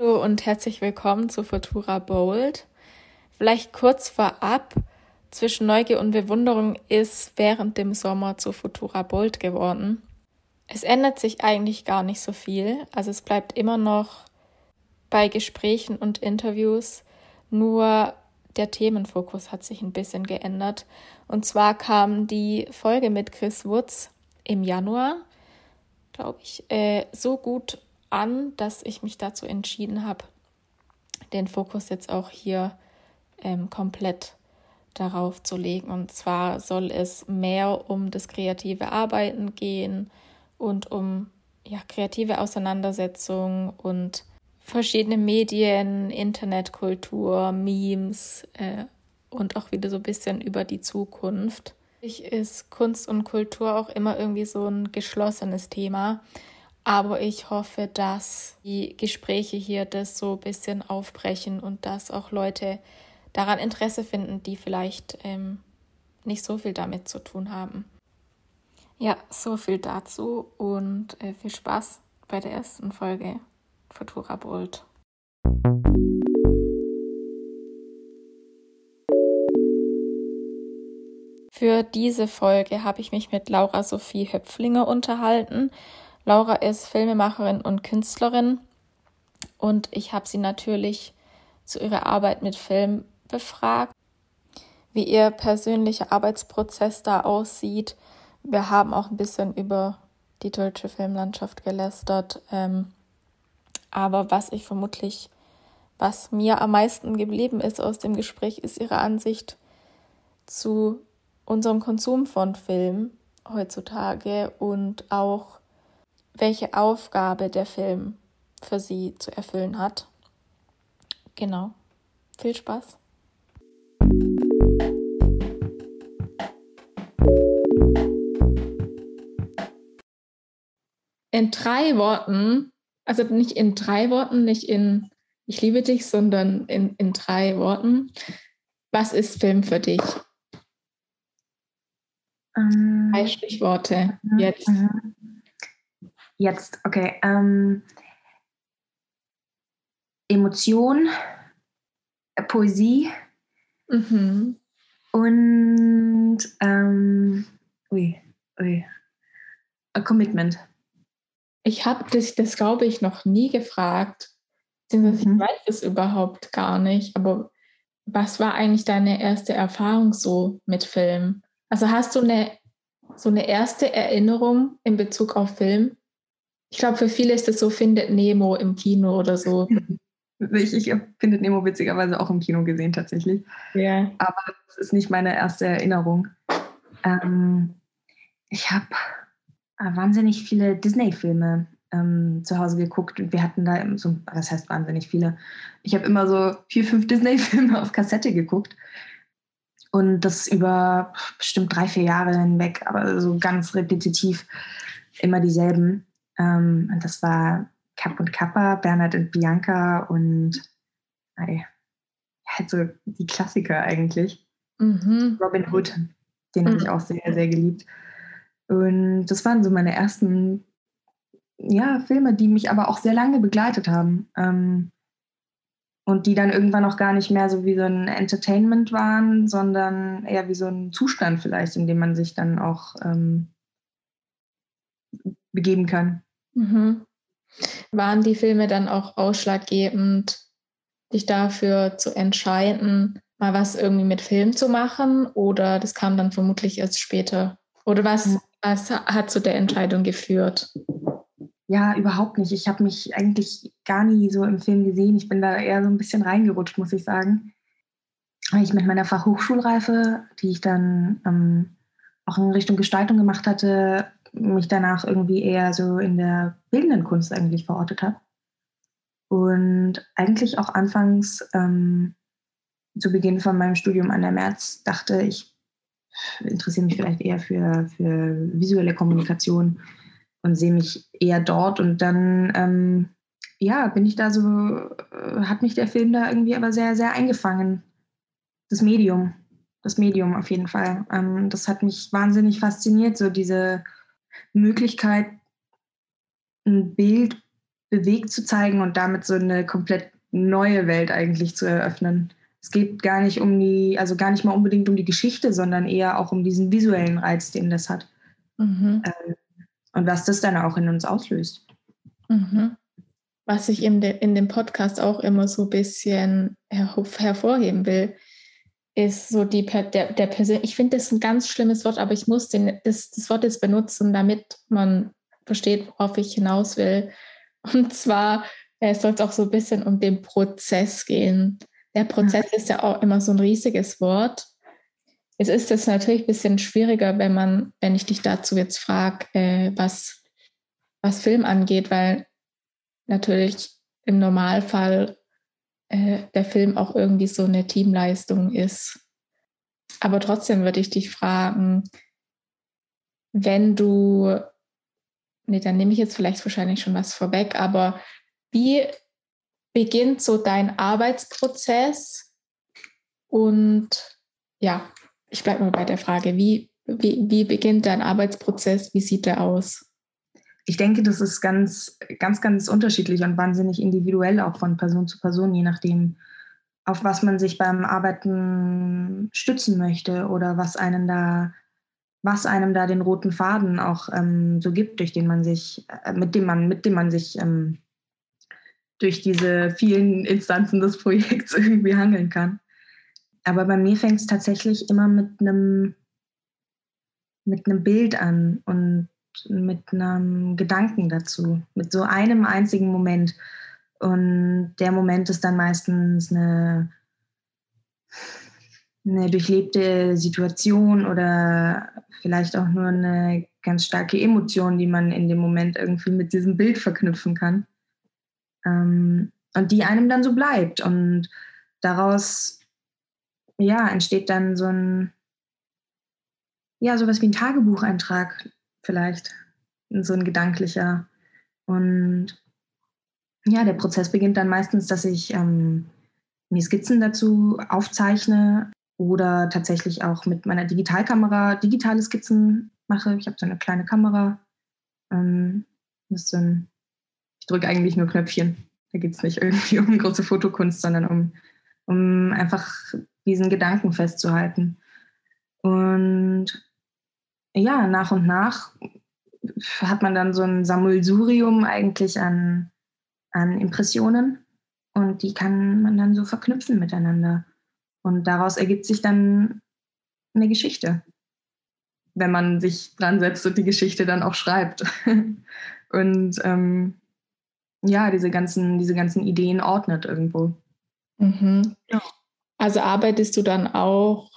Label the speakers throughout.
Speaker 1: Hallo und herzlich willkommen zu Futura Bold. Vielleicht kurz vorab, zwischen Neugier und Bewunderung ist während dem Sommer zu Futura Bold geworden. Es ändert sich eigentlich gar nicht so viel, also es bleibt immer noch bei Gesprächen und Interviews, nur der Themenfokus hat sich ein bisschen geändert. Und zwar kam die Folge mit Chris Woods im Januar, glaube ich, äh, so gut an, dass ich mich dazu entschieden habe, den Fokus jetzt auch hier ähm, komplett darauf zu legen. Und zwar soll es mehr um das kreative Arbeiten gehen und um ja, kreative Auseinandersetzung und verschiedene Medien, Internetkultur, Memes äh, und auch wieder so ein bisschen über die Zukunft. Ich ist Kunst und Kultur auch immer irgendwie so ein geschlossenes Thema. Aber ich hoffe, dass die Gespräche hier das so ein bisschen aufbrechen und dass auch Leute daran Interesse finden, die vielleicht ähm, nicht so viel damit zu tun haben. Ja, so viel dazu und äh, viel Spaß bei der ersten Folge Futura Bold. Für diese Folge habe ich mich mit Laura Sophie Höpflinger unterhalten Laura ist Filmemacherin und Künstlerin und ich habe sie natürlich zu ihrer Arbeit mit Film befragt, wie ihr persönlicher Arbeitsprozess da aussieht. Wir haben auch ein bisschen über die deutsche Filmlandschaft gelästert. Ähm, aber was ich vermutlich, was mir am meisten geblieben ist aus dem Gespräch, ist ihre Ansicht zu unserem Konsum von Film heutzutage und auch welche Aufgabe der Film für sie zu erfüllen hat. Genau. Viel Spaß. In drei Worten, also nicht in drei Worten, nicht in Ich liebe dich, sondern in, in drei Worten. Was ist Film für dich?
Speaker 2: Ähm,
Speaker 1: drei Stichworte jetzt.
Speaker 2: Mhm. Jetzt, okay. Ähm, Emotion, äh, Poesie
Speaker 1: mhm.
Speaker 2: und ähm, ui, ui, A Commitment.
Speaker 1: Ich habe das, das glaube ich, noch nie gefragt. Mhm. Ich weiß es überhaupt gar nicht. Aber was war eigentlich deine erste Erfahrung so mit Film? Also hast du eine so eine erste Erinnerung in Bezug auf Film? Ich glaube, für viele ist es so, findet Nemo im Kino oder so.
Speaker 2: Ich, ich finde Nemo witzigerweise auch im Kino gesehen tatsächlich.
Speaker 1: Ja.
Speaker 2: Aber das ist nicht meine erste Erinnerung. Ähm, ich habe äh, wahnsinnig viele Disney-Filme ähm, zu Hause geguckt und wir hatten da so, was heißt wahnsinnig viele? Ich habe immer so vier, fünf Disney-Filme auf Kassette geguckt. Und das über bestimmt drei, vier Jahre hinweg, aber so ganz repetitiv immer dieselben. Ähm, und das war Kapp und Kappa, Bernhard und Bianca und ey, halt so die Klassiker eigentlich.
Speaker 1: Mhm.
Speaker 2: Robin Hood, den mhm. habe ich auch sehr, sehr geliebt. Und das waren so meine ersten ja, Filme, die mich aber auch sehr lange begleitet haben. Ähm, und die dann irgendwann auch gar nicht mehr so wie so ein Entertainment waren, sondern eher wie so ein Zustand vielleicht, in dem man sich dann auch ähm, begeben kann.
Speaker 1: Mhm. Waren die Filme dann auch ausschlaggebend, dich dafür zu entscheiden, mal was irgendwie mit Film zu machen? Oder das kam dann vermutlich erst später? Oder was, mhm. was hat zu der Entscheidung geführt?
Speaker 2: Ja, überhaupt nicht. Ich habe mich eigentlich gar nie so im Film gesehen. Ich bin da eher so ein bisschen reingerutscht, muss ich sagen. Weil ich mit meiner Fachhochschulreife, die ich dann ähm, auch in Richtung Gestaltung gemacht hatte, mich danach irgendwie eher so in der bildenden Kunst eigentlich verortet habe. Und eigentlich auch anfangs ähm, zu Beginn von meinem Studium an der März dachte, ich interessiere mich vielleicht eher für, für visuelle Kommunikation und sehe mich eher dort. Und dann, ähm, ja, bin ich da so, äh, hat mich der Film da irgendwie aber sehr, sehr eingefangen. Das Medium, das Medium auf jeden Fall. Ähm, das hat mich wahnsinnig fasziniert, so diese Möglichkeit, ein Bild bewegt zu zeigen und damit so eine komplett neue Welt eigentlich zu eröffnen. Es geht gar nicht um die, also gar nicht mal unbedingt um die Geschichte, sondern eher auch um diesen visuellen Reiz, den das hat. Mhm. Ähm, und was das dann auch in uns auslöst.
Speaker 1: Mhm. Was ich in, de, in dem Podcast auch immer so ein bisschen her hervorheben will, ist so die der, der Person. Ich finde das ein ganz schlimmes Wort, aber ich muss den, das, das Wort jetzt benutzen, damit man versteht, worauf ich hinaus will. Und zwar äh, soll es auch so ein bisschen um den Prozess gehen. Der Prozess ja. ist ja auch immer so ein riesiges Wort. Es ist es natürlich ein bisschen schwieriger, wenn man, wenn ich dich dazu jetzt frage, äh, was, was Film angeht, weil natürlich im Normalfall äh, der Film auch irgendwie so eine Teamleistung ist. Aber trotzdem würde ich dich fragen, wenn du, nee, dann nehme ich jetzt vielleicht wahrscheinlich schon was vorweg, aber wie beginnt so dein Arbeitsprozess? Und ja, ich bleibe mal bei der Frage, wie, wie, wie beginnt dein Arbeitsprozess? Wie sieht der aus?
Speaker 2: Ich denke, das ist ganz, ganz, ganz unterschiedlich und wahnsinnig individuell auch von Person zu Person, je nachdem, auf was man sich beim Arbeiten stützen möchte oder was einen da, was einem da den roten Faden auch ähm, so gibt, durch den man sich, äh, mit dem man, mit dem man sich ähm, durch diese vielen Instanzen des Projekts irgendwie hangeln kann. Aber bei mir fängt es tatsächlich immer mit einem mit einem Bild an und mit einem Gedanken dazu, mit so einem einzigen Moment. Und der Moment ist dann meistens eine, eine durchlebte Situation oder vielleicht auch nur eine ganz starke Emotion, die man in dem Moment irgendwie mit diesem Bild verknüpfen kann. Ähm, und die einem dann so bleibt. Und daraus ja, entsteht dann so ein, ja, sowas wie ein Tagebucheintrag vielleicht, so ein gedanklicher. Und ja, der Prozess beginnt dann meistens, dass ich ähm, mir Skizzen dazu aufzeichne oder tatsächlich auch mit meiner Digitalkamera digitale Skizzen mache. Ich habe so eine kleine Kamera. Ähm, so ein, ich drücke eigentlich nur Knöpfchen. Da geht es nicht irgendwie um große Fotokunst, sondern um, um einfach diesen Gedanken festzuhalten. Und ja, nach und nach hat man dann so ein Sammelsurium eigentlich an, an Impressionen und die kann man dann so verknüpfen miteinander. Und daraus ergibt sich dann eine Geschichte, wenn man sich dran setzt und die Geschichte dann auch schreibt. und ähm, ja, diese ganzen, diese ganzen Ideen ordnet irgendwo.
Speaker 1: Mhm. Ja. Also arbeitest du dann auch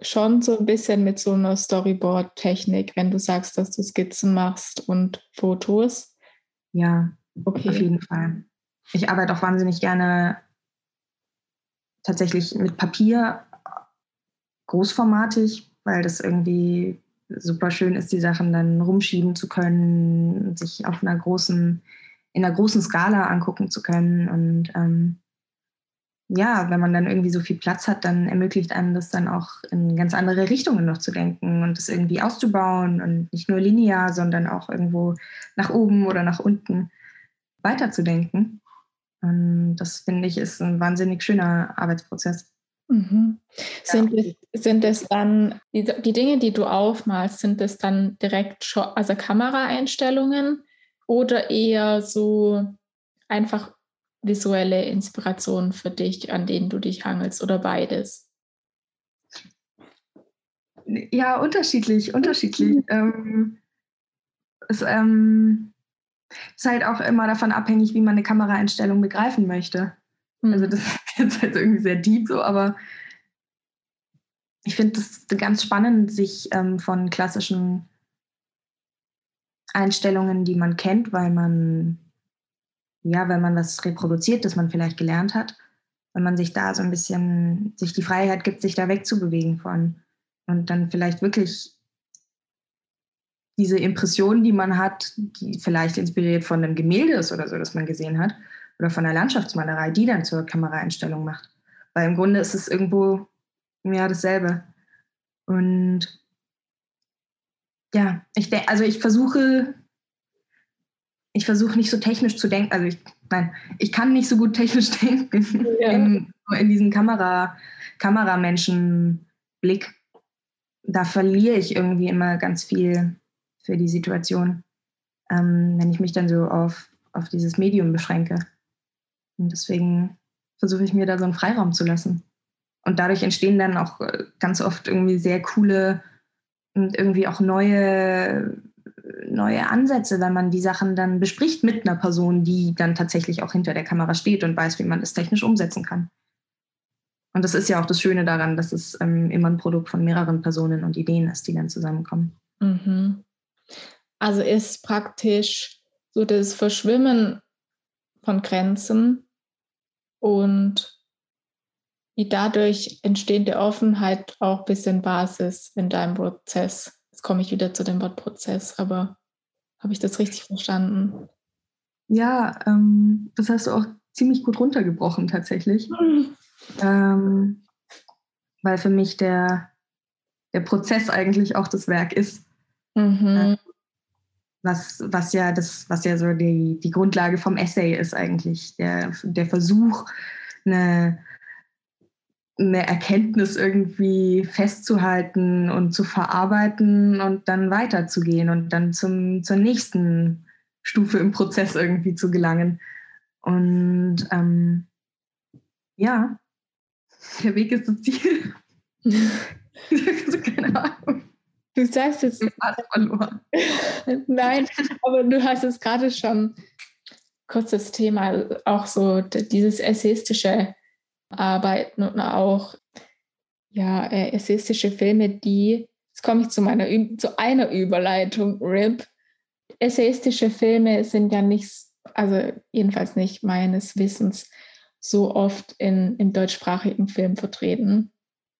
Speaker 1: schon so ein bisschen mit so einer Storyboard-Technik, wenn du sagst, dass du Skizzen machst und Fotos?
Speaker 2: Ja, okay. auf jeden Fall. Ich arbeite auch wahnsinnig gerne tatsächlich mit Papier, großformatig, weil das irgendwie super schön ist, die Sachen dann rumschieben zu können, sich auf einer großen, in einer großen Skala angucken zu können und ähm, ja, wenn man dann irgendwie so viel Platz hat, dann ermöglicht einem das dann auch in ganz andere Richtungen noch zu denken und das irgendwie auszubauen und nicht nur linear, sondern auch irgendwo nach oben oder nach unten weiterzudenken. Und das finde ich ist ein wahnsinnig schöner Arbeitsprozess.
Speaker 1: Mhm. Sind, ja. es, sind es dann, die, die Dinge, die du aufmalst, sind es dann direkt, also Kameraeinstellungen oder eher so einfach visuelle Inspirationen für dich, an denen du dich hangelst oder beides?
Speaker 2: Ja, unterschiedlich, unterschiedlich. ähm, es ähm, ist halt auch immer davon abhängig, wie man eine Kameraeinstellung begreifen möchte. Mhm. Also das ist jetzt halt irgendwie sehr deep so, aber ich finde es ganz spannend, sich ähm, von klassischen Einstellungen, die man kennt, weil man ja, wenn man was reproduziert, das man vielleicht gelernt hat, wenn man sich da so ein bisschen, sich die Freiheit gibt, sich da wegzubewegen von und dann vielleicht wirklich diese Impression, die man hat, die vielleicht inspiriert von einem Gemälde ist oder so, das man gesehen hat, oder von einer Landschaftsmalerei, die dann zur Kameraeinstellung macht. Weil im Grunde ist es irgendwo ja dasselbe. Und ja, ich denke, also ich versuche ich versuche nicht so technisch zu denken. Also ich, nein, ich kann nicht so gut technisch denken ja. in, in diesem Kamera, Kameramenschenblick. Da verliere ich irgendwie immer ganz viel für die Situation, ähm, wenn ich mich dann so auf, auf dieses Medium beschränke. Und deswegen versuche ich mir da so einen Freiraum zu lassen. Und dadurch entstehen dann auch äh, ganz oft irgendwie sehr coole und irgendwie auch neue neue Ansätze, wenn man die Sachen dann bespricht mit einer Person, die dann tatsächlich auch hinter der Kamera steht und weiß, wie man das technisch umsetzen kann. Und das ist ja auch das Schöne daran, dass es ähm, immer ein Produkt von mehreren Personen und Ideen ist, die dann zusammenkommen.
Speaker 1: Mhm. Also ist praktisch so das Verschwimmen von Grenzen und die dadurch entstehende Offenheit auch ein bisschen Basis in deinem Prozess. Komme ich wieder zu dem Wort Prozess, aber habe ich das richtig verstanden?
Speaker 2: Ja, ähm, das hast du auch ziemlich gut runtergebrochen tatsächlich. Mhm. Ähm, weil für mich der, der Prozess eigentlich auch das Werk ist. Mhm. Äh, was, was ja das, was ja so die, die Grundlage vom Essay ist eigentlich. Der, der Versuch, eine, eine Erkenntnis irgendwie festzuhalten und zu verarbeiten und dann weiterzugehen und dann zum, zur nächsten Stufe im Prozess irgendwie zu gelangen. Und ähm, ja, der Weg ist das Ziel.
Speaker 1: also, keine Ahnung. Du sagst jetzt. verloren. Nein, aber du hast es gerade schon kurz das Thema, auch so dieses essayistische arbeiten und auch ja, äh, essayistische Filme, die, jetzt komme ich zu meiner zu einer Überleitung, RIP. Essayistische Filme sind ja nicht, also jedenfalls nicht meines Wissens, so oft in, im deutschsprachigen Film vertreten.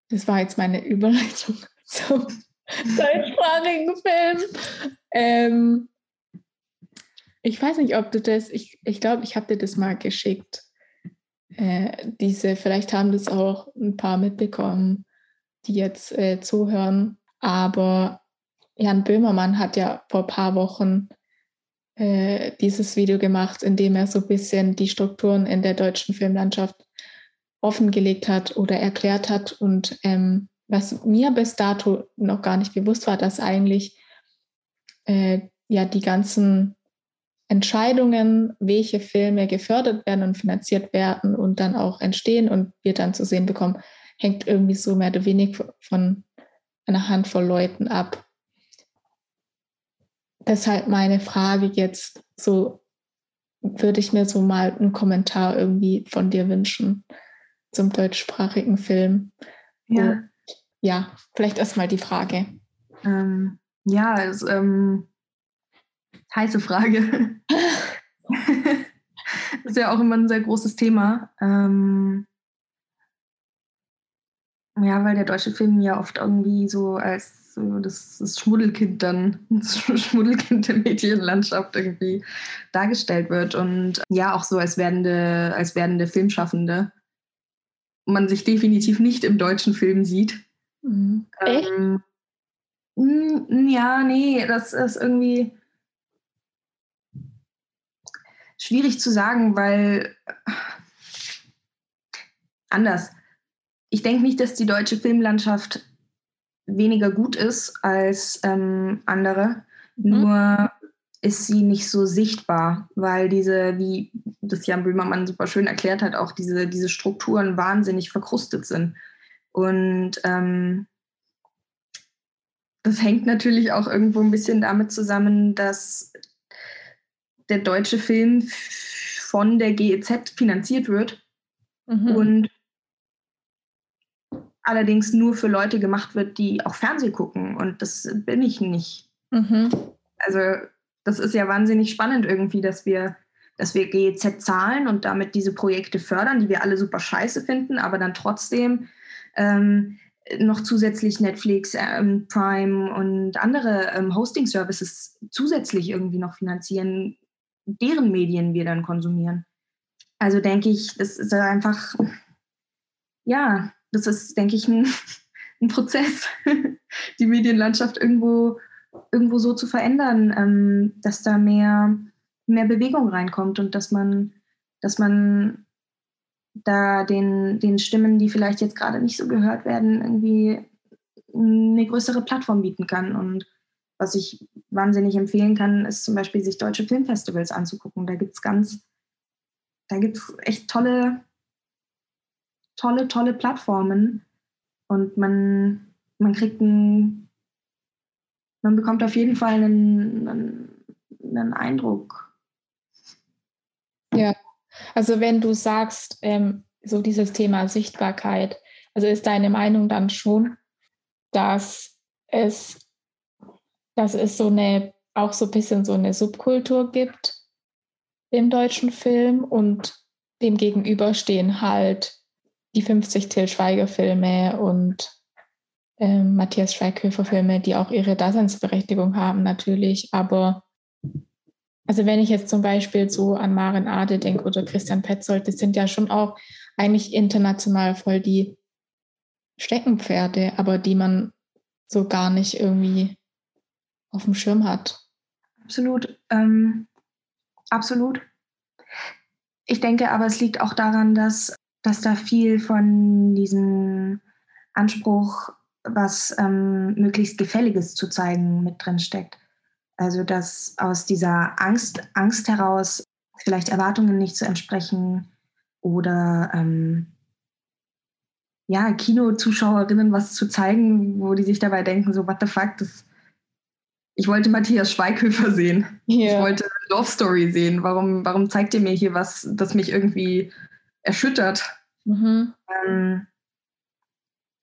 Speaker 1: Das war jetzt meine Überleitung zum deutschsprachigen Film. Ähm, ich weiß nicht, ob du das, ich, ich glaube, ich habe dir das mal geschickt äh, diese, vielleicht haben das auch ein paar mitbekommen, die jetzt äh, zuhören. Aber Jan Böhmermann hat ja vor ein paar Wochen äh, dieses Video gemacht, in dem er so ein bisschen die Strukturen in der deutschen Filmlandschaft offengelegt hat oder erklärt hat. Und ähm, was mir bis dato noch gar nicht bewusst war, dass eigentlich äh, ja die ganzen Entscheidungen, welche Filme gefördert werden und finanziert werden und dann auch entstehen und wir dann zu sehen bekommen, hängt irgendwie so mehr oder weniger von einer Handvoll Leuten ab. Deshalb meine Frage jetzt, so würde ich mir so mal einen Kommentar irgendwie von dir wünschen zum deutschsprachigen Film. Ja. Ja, vielleicht erstmal die Frage.
Speaker 2: Ähm, ja, es, ähm, heiße Frage. das ist ja auch immer ein sehr großes Thema. Ähm, ja, weil der deutsche Film ja oft irgendwie so als so das, das Schmuddelkind dann, das Schmuddelkind der Medienlandschaft irgendwie dargestellt wird und ja auch so als werdende, als werdende Filmschaffende man sich definitiv nicht im deutschen Film sieht. Mhm. Ähm, ja, nee, das ist irgendwie, schwierig zu sagen, weil anders. Ich denke nicht, dass die deutsche Filmlandschaft weniger gut ist als ähm, andere. Mhm. Nur ist sie nicht so sichtbar, weil diese, wie das Jan Böhmermann super schön erklärt hat, auch diese, diese Strukturen wahnsinnig verkrustet sind. Und ähm, das hängt natürlich auch irgendwo ein bisschen damit zusammen, dass der deutsche Film von der GEZ finanziert wird mhm. und allerdings nur für Leute gemacht wird, die auch Fernsehen gucken. Und das bin ich nicht. Mhm. Also das ist ja wahnsinnig spannend irgendwie, dass wir, dass wir GEZ zahlen und damit diese Projekte fördern, die wir alle super scheiße finden, aber dann trotzdem ähm, noch zusätzlich Netflix, ähm, Prime und andere ähm, Hosting-Services zusätzlich irgendwie noch finanzieren, deren Medien wir dann konsumieren. Also denke ich, das ist einfach, ja, das ist, denke ich, ein, ein Prozess, die Medienlandschaft irgendwo, irgendwo so zu verändern, ähm, dass da mehr, mehr Bewegung reinkommt und dass man, dass man da den, den Stimmen, die vielleicht jetzt gerade nicht so gehört werden, irgendwie eine größere Plattform bieten kann. Und was ich wahnsinnig empfehlen kann, ist zum Beispiel sich deutsche Filmfestivals anzugucken. Da gibt es ganz, da gibt es echt tolle, tolle, tolle Plattformen. Und man, man kriegt einen, man bekommt auf jeden Fall einen, einen, einen Eindruck.
Speaker 1: Ja, also wenn du sagst, ähm, so dieses Thema Sichtbarkeit, also ist deine Meinung dann schon, dass es, dass es so eine, auch so ein bisschen so eine Subkultur gibt im deutschen Film und dem gegenüber stehen halt die 50 Till Schweiger Filme und äh, Matthias Schweighöfer Filme, die auch ihre Daseinsberechtigung haben natürlich, aber also wenn ich jetzt zum Beispiel so an Maren Ade denke oder Christian Petzold, das sind ja schon auch eigentlich international voll die Steckenpferde, aber die man so gar nicht irgendwie auf dem Schirm hat.
Speaker 2: Absolut. Ähm, absolut. Ich denke aber, es liegt auch daran, dass, dass da viel von diesem Anspruch, was ähm, möglichst Gefälliges zu zeigen, mit drin steckt. Also dass aus dieser Angst, Angst heraus vielleicht Erwartungen nicht zu entsprechen oder ähm, ja, Kinozuschauerinnen was zu zeigen, wo die sich dabei denken, so, what the fuck, das, ich wollte Matthias Schweighöfer sehen. Yeah. Ich wollte Love Story sehen. Warum, warum zeigt ihr mir hier was, das mich irgendwie erschüttert? Mhm. Ähm,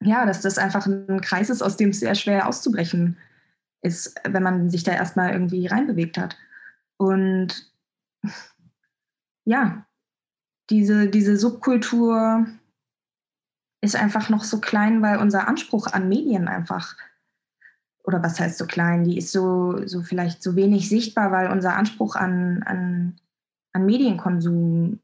Speaker 2: ja, dass das einfach ein Kreis ist, aus dem es sehr schwer auszubrechen ist, wenn man sich da erstmal irgendwie reinbewegt hat. Und ja, diese, diese Subkultur ist einfach noch so klein, weil unser Anspruch an Medien einfach, oder was heißt so klein, die ist so, so vielleicht so wenig sichtbar, weil unser Anspruch an, an, an Medienkonsum,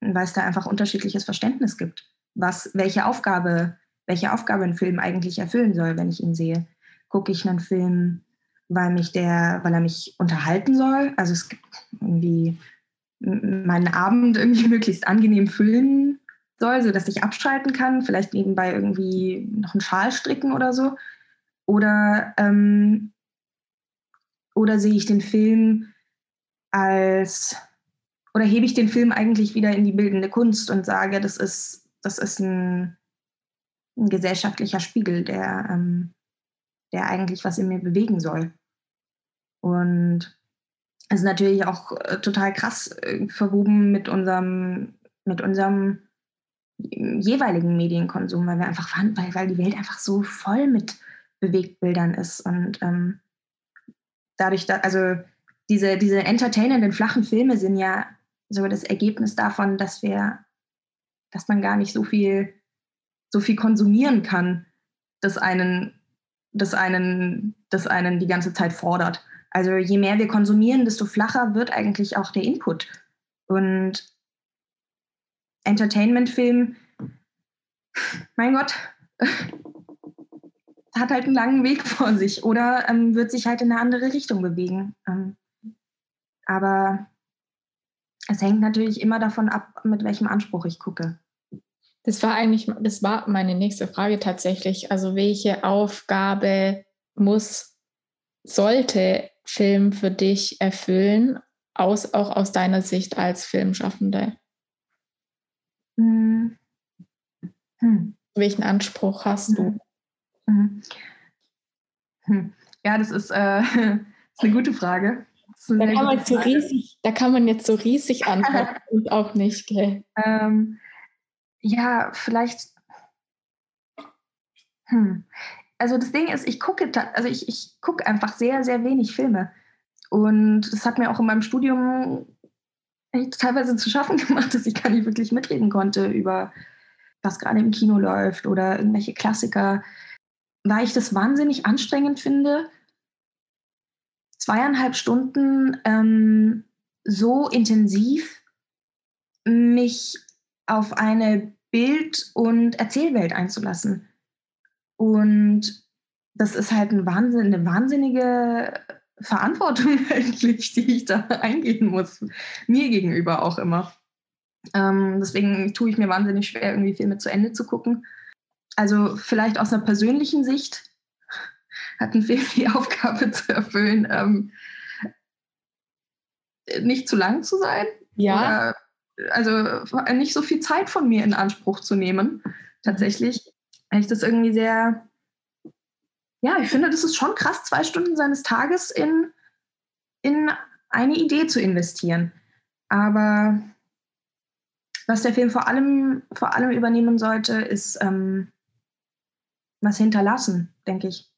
Speaker 2: weil es da einfach unterschiedliches Verständnis gibt, was, welche Aufgabe, welche Aufgabe ein Film eigentlich erfüllen soll, wenn ich ihn sehe. Gucke ich einen Film, weil mich der, weil er mich unterhalten soll? Also es gibt irgendwie meinen Abend irgendwie möglichst angenehm füllen soll, sodass ich abschalten kann, vielleicht nebenbei irgendwie noch einen Schal stricken oder so. Oder, ähm, oder sehe ich den Film als, oder hebe ich den Film eigentlich wieder in die bildende Kunst und sage, das ist, das ist ein, ein gesellschaftlicher Spiegel, der, ähm, der eigentlich was in mir bewegen soll. Und es ist natürlich auch äh, total krass äh, verwoben mit unserem, mit unserem jeweiligen Medienkonsum, weil wir einfach weil, weil die Welt einfach so voll mit Bewegtbildern ist. Und ähm, dadurch, da, also diese, diese entertainenden, flachen Filme sind ja so das Ergebnis davon, dass wir, dass man gar nicht so viel, so viel konsumieren kann, das einen, das einen, das einen die ganze Zeit fordert. Also je mehr wir konsumieren, desto flacher wird eigentlich auch der Input. Und Entertainment-Film, mein Gott, hat halt einen langen Weg vor sich oder ähm, wird sich halt in eine andere Richtung bewegen. Ähm, aber es hängt natürlich immer davon ab, mit welchem Anspruch ich gucke.
Speaker 1: Das war eigentlich, das war meine nächste Frage tatsächlich. Also welche Aufgabe muss, sollte Film für dich erfüllen, aus, auch aus deiner Sicht als Filmschaffende? Hm. Hm. Welchen Anspruch hast du?
Speaker 2: Hm. hm. Ja, das ist, äh, das ist eine gute Frage.
Speaker 1: Da, kann man so riesig, da kann man jetzt so riesig antworten und auch nicht, gell?
Speaker 2: Ähm, ja, vielleicht. Hm. Also das Ding ist, ich gucke, also ich, ich gucke einfach sehr, sehr wenig Filme. Und das hat mir auch in meinem Studium teilweise zu schaffen gemacht, dass ich gar nicht wirklich mitreden konnte über was gerade im Kino läuft oder irgendwelche Klassiker, weil ich das wahnsinnig anstrengend finde, zweieinhalb Stunden ähm, so intensiv mich auf eine Bild- und Erzählwelt einzulassen. Und das ist halt ein Wahnsinn, eine wahnsinnige Verantwortung eigentlich, die ich da eingehen muss, mir gegenüber auch immer. Ähm, deswegen tue ich mir wahnsinnig schwer, irgendwie Filme zu Ende zu gucken. Also vielleicht aus einer persönlichen Sicht hat ein Film die Aufgabe zu erfüllen, ähm, nicht zu lang zu sein.
Speaker 1: Ja.
Speaker 2: Oder, also nicht so viel Zeit von mir in Anspruch zu nehmen. Tatsächlich, weil ich das irgendwie sehr, ja, ich finde, das ist schon krass, zwei Stunden seines Tages in, in eine Idee zu investieren. Aber was der Film vor allem, vor allem übernehmen sollte, ist ähm, was hinterlassen, denke ich.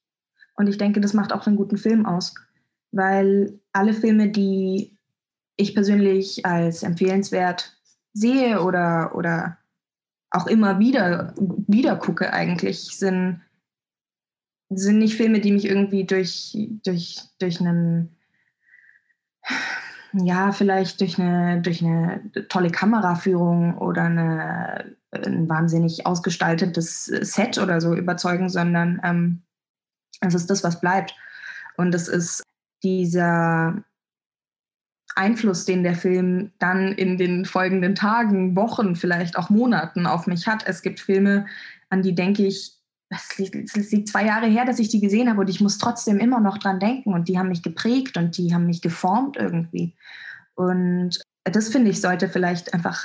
Speaker 2: Und ich denke, das macht auch einen guten Film aus, weil alle Filme, die ich persönlich als empfehlenswert sehe oder, oder auch immer wieder, wieder gucke eigentlich, sind, sind nicht Filme, die mich irgendwie durch, durch, durch einen, ja, vielleicht durch eine, durch eine tolle Kameraführung oder eine, ein wahnsinnig ausgestaltetes Set oder so überzeugen, sondern ähm, es ist das, was bleibt. Und es ist dieser Einfluss, den der Film dann in den folgenden Tagen, Wochen, vielleicht auch Monaten auf mich hat. Es gibt Filme, an die denke ich, es liegt zwei Jahre her, dass ich die gesehen habe und ich muss trotzdem immer noch dran denken und die haben mich geprägt und die haben mich geformt irgendwie. Und das finde ich sollte vielleicht einfach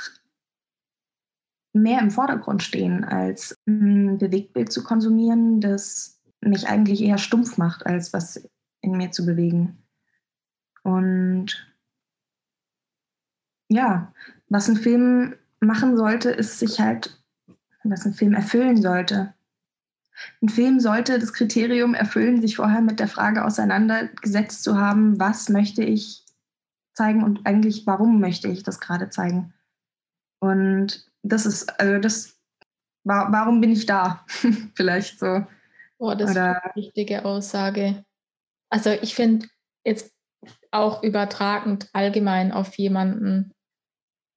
Speaker 2: mehr im Vordergrund stehen, als ein Bewegtbild zu konsumieren, das mich eigentlich eher stumpf macht, als was in mir zu bewegen. Und ja, was ein Film machen sollte, ist sich halt, was ein Film erfüllen sollte. Ein Film sollte das Kriterium erfüllen, sich vorher mit der Frage auseinandergesetzt zu haben, was möchte ich zeigen und eigentlich warum möchte ich das gerade zeigen. Und das ist, also das, warum bin ich da? Vielleicht so.
Speaker 1: Oh, das Oder, ist eine wichtige Aussage. Also ich finde jetzt auch übertragend allgemein auf jemanden,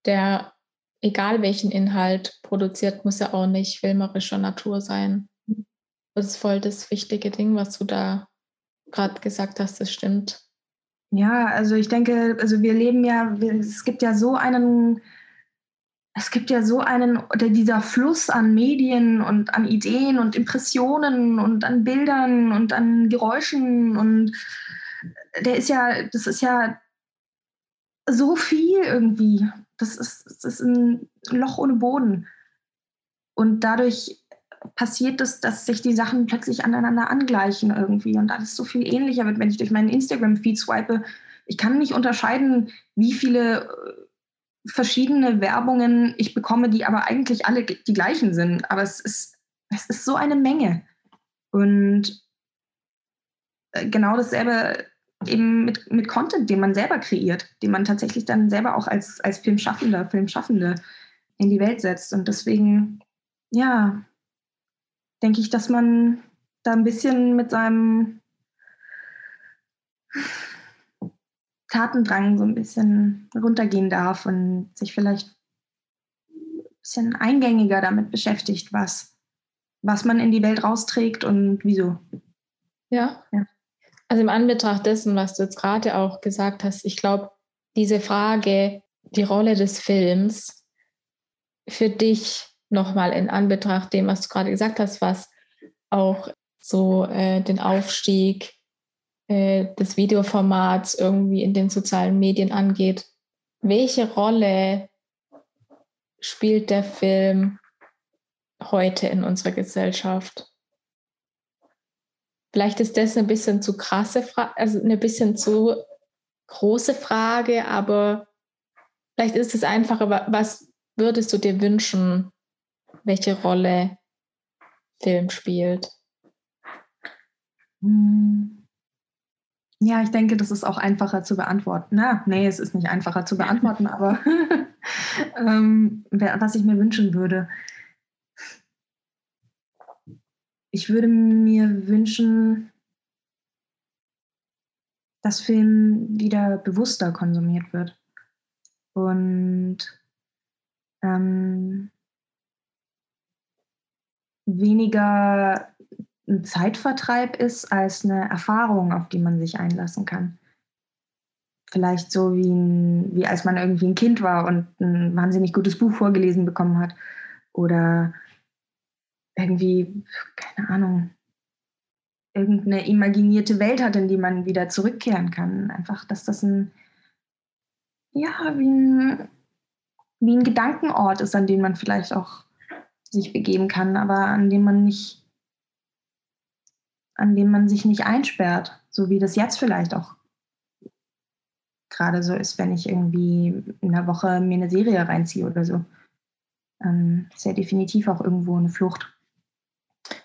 Speaker 1: der, egal welchen Inhalt produziert, muss ja auch nicht filmerischer Natur sein. Das ist voll das wichtige Ding, was du da gerade gesagt hast, das stimmt.
Speaker 2: Ja, also ich denke, also wir leben ja, es gibt ja so einen, es gibt ja so einen, dieser Fluss an Medien und an Ideen und Impressionen und an Bildern und an Geräuschen und der ist ja, das ist ja so viel irgendwie. Das ist, das ist ein Loch ohne Boden. Und dadurch passiert es, dass sich die Sachen plötzlich aneinander angleichen irgendwie und alles so viel ähnlicher wird, wenn ich durch meinen Instagram-Feed swipe. Ich kann nicht unterscheiden, wie viele verschiedene Werbungen ich bekomme, die aber eigentlich alle die gleichen sind. Aber es ist, es ist so eine Menge. Und äh, genau dasselbe eben mit, mit Content, den man selber kreiert, den man tatsächlich dann selber auch als, als Filmschaffender, Filmschaffende in die Welt setzt. Und deswegen, ja, denke ich, dass man da ein bisschen mit seinem Tatendrang so ein bisschen runtergehen darf und sich vielleicht ein bisschen eingängiger damit beschäftigt, was, was man in die Welt rausträgt und wieso.
Speaker 1: Ja. ja. Also im Anbetracht dessen, was du jetzt gerade auch gesagt hast, ich glaube, diese Frage, die Rolle des Films für dich nochmal in Anbetracht dem, was du gerade gesagt hast, was auch so äh, den Aufstieg äh, des Videoformats irgendwie in den sozialen Medien angeht. Welche Rolle spielt der Film heute in unserer Gesellschaft? Vielleicht ist das eine bisschen zu krasse Frage, also eine bisschen zu große Frage, aber vielleicht ist es einfacher, was würdest du dir wünschen, welche Rolle Film spielt?
Speaker 2: Hm. Ja, ich denke, das ist auch einfacher zu beantworten. Na, nee, es ist nicht einfacher zu beantworten, aber ähm, was ich mir wünschen würde. Ich würde mir wünschen, dass Film wieder bewusster konsumiert wird. Und ähm, weniger ein Zeitvertreib ist als eine Erfahrung, auf die man sich einlassen kann. Vielleicht so wie, ein, wie als man irgendwie ein Kind war und ein wahnsinnig gutes Buch vorgelesen bekommen hat. Oder irgendwie, keine Ahnung, irgendeine imaginierte Welt hat, in die man wieder zurückkehren kann. Einfach, dass das ein, ja, wie ein, wie ein Gedankenort ist, an den man vielleicht auch sich begeben kann, aber an dem man nicht, an dem man sich nicht einsperrt, so wie das jetzt vielleicht auch gerade so ist, wenn ich irgendwie in einer Woche mir eine Serie reinziehe oder so. Ähm, ist ja definitiv auch irgendwo eine Flucht.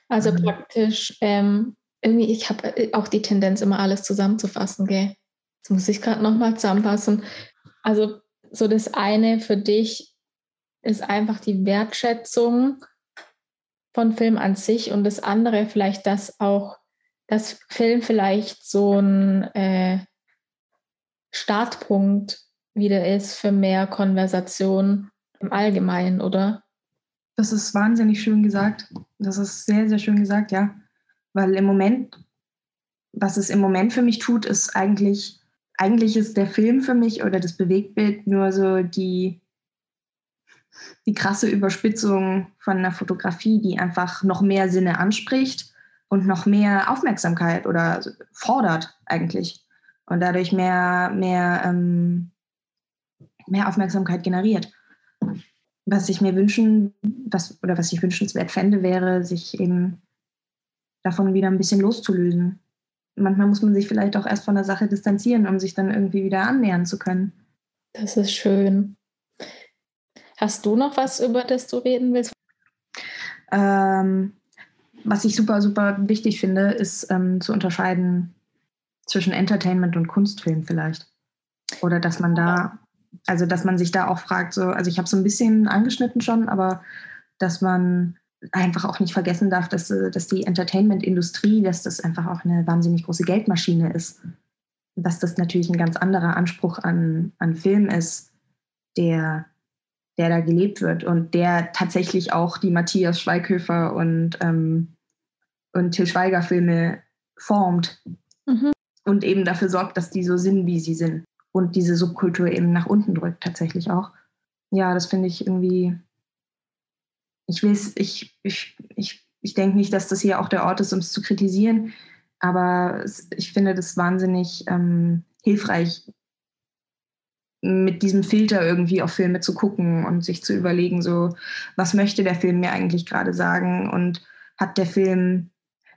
Speaker 1: Also ähm. praktisch, ähm, irgendwie, ich habe äh, auch die Tendenz, immer alles zusammenzufassen, gell? Das muss ich gerade nochmal zusammenfassen. Also so das eine für dich ist einfach die Wertschätzung von Film an sich und das andere vielleicht, dass auch das Film vielleicht so ein äh, Startpunkt wieder ist für mehr Konversation im Allgemeinen, oder?
Speaker 2: Das ist wahnsinnig schön gesagt. Das ist sehr, sehr schön gesagt, ja. Weil im Moment, was es im Moment für mich tut, ist eigentlich, eigentlich ist der Film für mich oder das Bewegtbild nur so die, die krasse Überspitzung von einer Fotografie, die einfach noch mehr Sinne anspricht und noch mehr Aufmerksamkeit oder fordert eigentlich und dadurch mehr, mehr, ähm, mehr Aufmerksamkeit generiert. Was ich mir wünschen, was, oder was ich wünschenswert fände, wäre, sich eben davon wieder ein bisschen loszulösen. Manchmal muss man sich vielleicht auch erst von der Sache distanzieren, um sich dann irgendwie wieder annähern zu können.
Speaker 1: Das ist schön. Hast du noch was, über das du reden willst?
Speaker 2: Ähm, was ich super, super wichtig finde, ist ähm, zu unterscheiden zwischen Entertainment und Kunstfilm vielleicht. Oder dass man da, also dass man sich da auch fragt, so, also ich habe so ein bisschen angeschnitten schon, aber dass man einfach auch nicht vergessen darf, dass, äh, dass die Entertainment-Industrie, dass das einfach auch eine wahnsinnig große Geldmaschine ist. Dass das natürlich ein ganz anderer Anspruch an, an Film ist, der, der da gelebt wird und der tatsächlich auch die Matthias Schweighöfer und, ähm, und Till Schweiger Filme formt. Mhm und eben dafür sorgt, dass die so sind, wie sie sind. Und diese Subkultur eben nach unten drückt, tatsächlich auch. Ja, das finde ich irgendwie. Ich will ich, ich, ich, ich denke nicht, dass das hier auch der Ort ist, um es zu kritisieren, aber ich finde das wahnsinnig ähm, hilfreich, mit diesem Filter irgendwie auf Filme zu gucken und sich zu überlegen, so, was möchte der Film mir eigentlich gerade sagen und hat der Film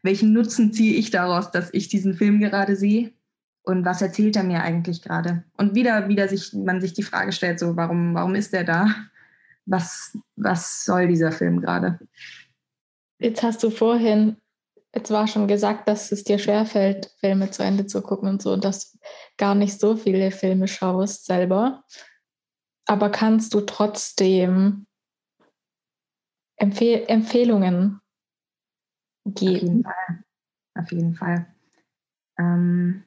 Speaker 2: welchen Nutzen ziehe ich daraus, dass ich diesen Film gerade sehe? Und was erzählt er mir eigentlich gerade? Und wieder, wieder sich, man sich die Frage stellt, so, warum, warum ist er da? Was, was soll dieser Film gerade?
Speaker 1: Jetzt hast du vorhin, jetzt war schon gesagt, dass es dir schwerfällt, Filme zu Ende zu gucken und so, und dass du gar nicht so viele Filme schaust selber. Aber kannst du trotzdem Empfehl Empfehlungen geben.
Speaker 2: Auf jeden Fall. Auf jeden Fall. Ähm,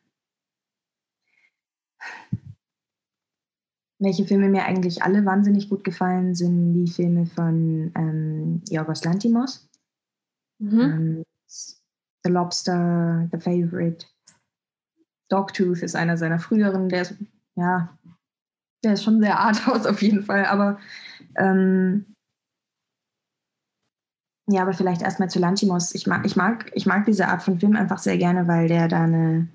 Speaker 2: welche Filme mir eigentlich alle wahnsinnig gut gefallen, sind die Filme von ähm, Yorgos Lantimos. Mhm. Ähm, The Lobster, The Favorite. Dogtooth ist einer seiner früheren, der ist, ja, der ist schon sehr arthaus auf jeden Fall, aber ähm, ja, aber vielleicht erstmal zu Lanchimos. Ich mag, ich, mag, ich mag diese Art von Film einfach sehr gerne, weil der da eine,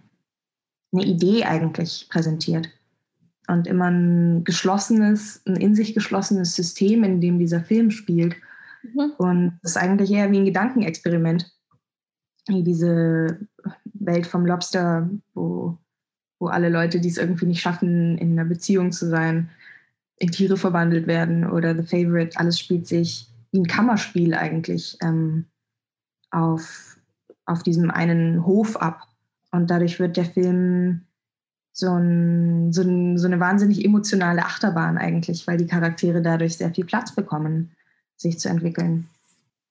Speaker 2: eine Idee eigentlich präsentiert. Und immer ein geschlossenes, ein in sich geschlossenes System, in dem dieser Film spielt. Mhm. Und das ist eigentlich eher wie ein Gedankenexperiment. Wie diese Welt vom Lobster, wo, wo alle Leute, die es irgendwie nicht schaffen, in einer Beziehung zu sein, in Tiere verwandelt werden. Oder The Favorite, alles spielt sich wie ein Kammerspiel eigentlich ähm, auf, auf diesem einen Hof ab. Und dadurch wird der Film so, ein, so, ein, so eine wahnsinnig emotionale Achterbahn eigentlich, weil die Charaktere dadurch sehr viel Platz bekommen, sich zu entwickeln.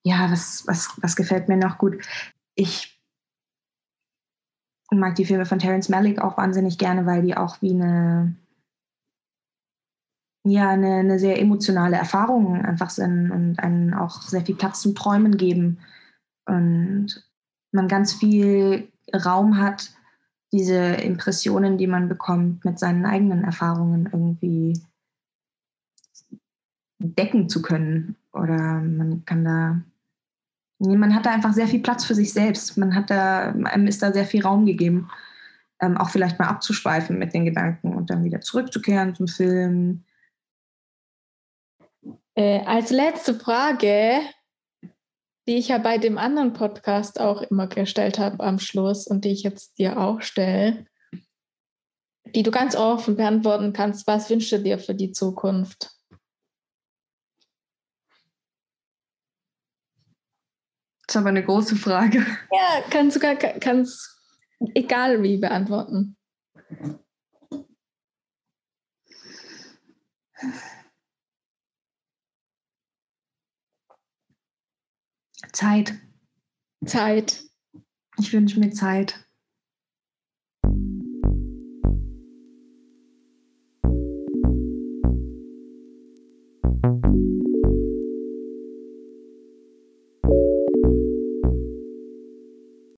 Speaker 2: Ja, was, was, was gefällt mir noch gut? Ich mag die Filme von Terence Malick auch wahnsinnig gerne, weil die auch wie eine ja eine, eine sehr emotionale Erfahrung einfach sind und einen auch sehr viel Platz zum Träumen geben. Und man ganz viel Raum hat, diese Impressionen, die man bekommt, mit seinen eigenen Erfahrungen irgendwie decken zu können. Oder man kann da, man hat da einfach sehr viel Platz für sich selbst. Man hat da, einem ist da sehr viel Raum gegeben, ähm, auch vielleicht mal abzuschweifen mit den Gedanken und dann wieder zurückzukehren zum Film.
Speaker 1: Äh, als letzte Frage, die ich ja bei dem anderen Podcast auch immer gestellt habe am Schluss und die ich jetzt dir auch stelle, die du ganz offen beantworten kannst, was wünschst du dir für die Zukunft?
Speaker 2: Das ist aber eine große Frage.
Speaker 1: Ja, kannst sogar kannst egal wie beantworten.
Speaker 2: Zeit.
Speaker 1: Zeit.
Speaker 2: Ich wünsche mir Zeit.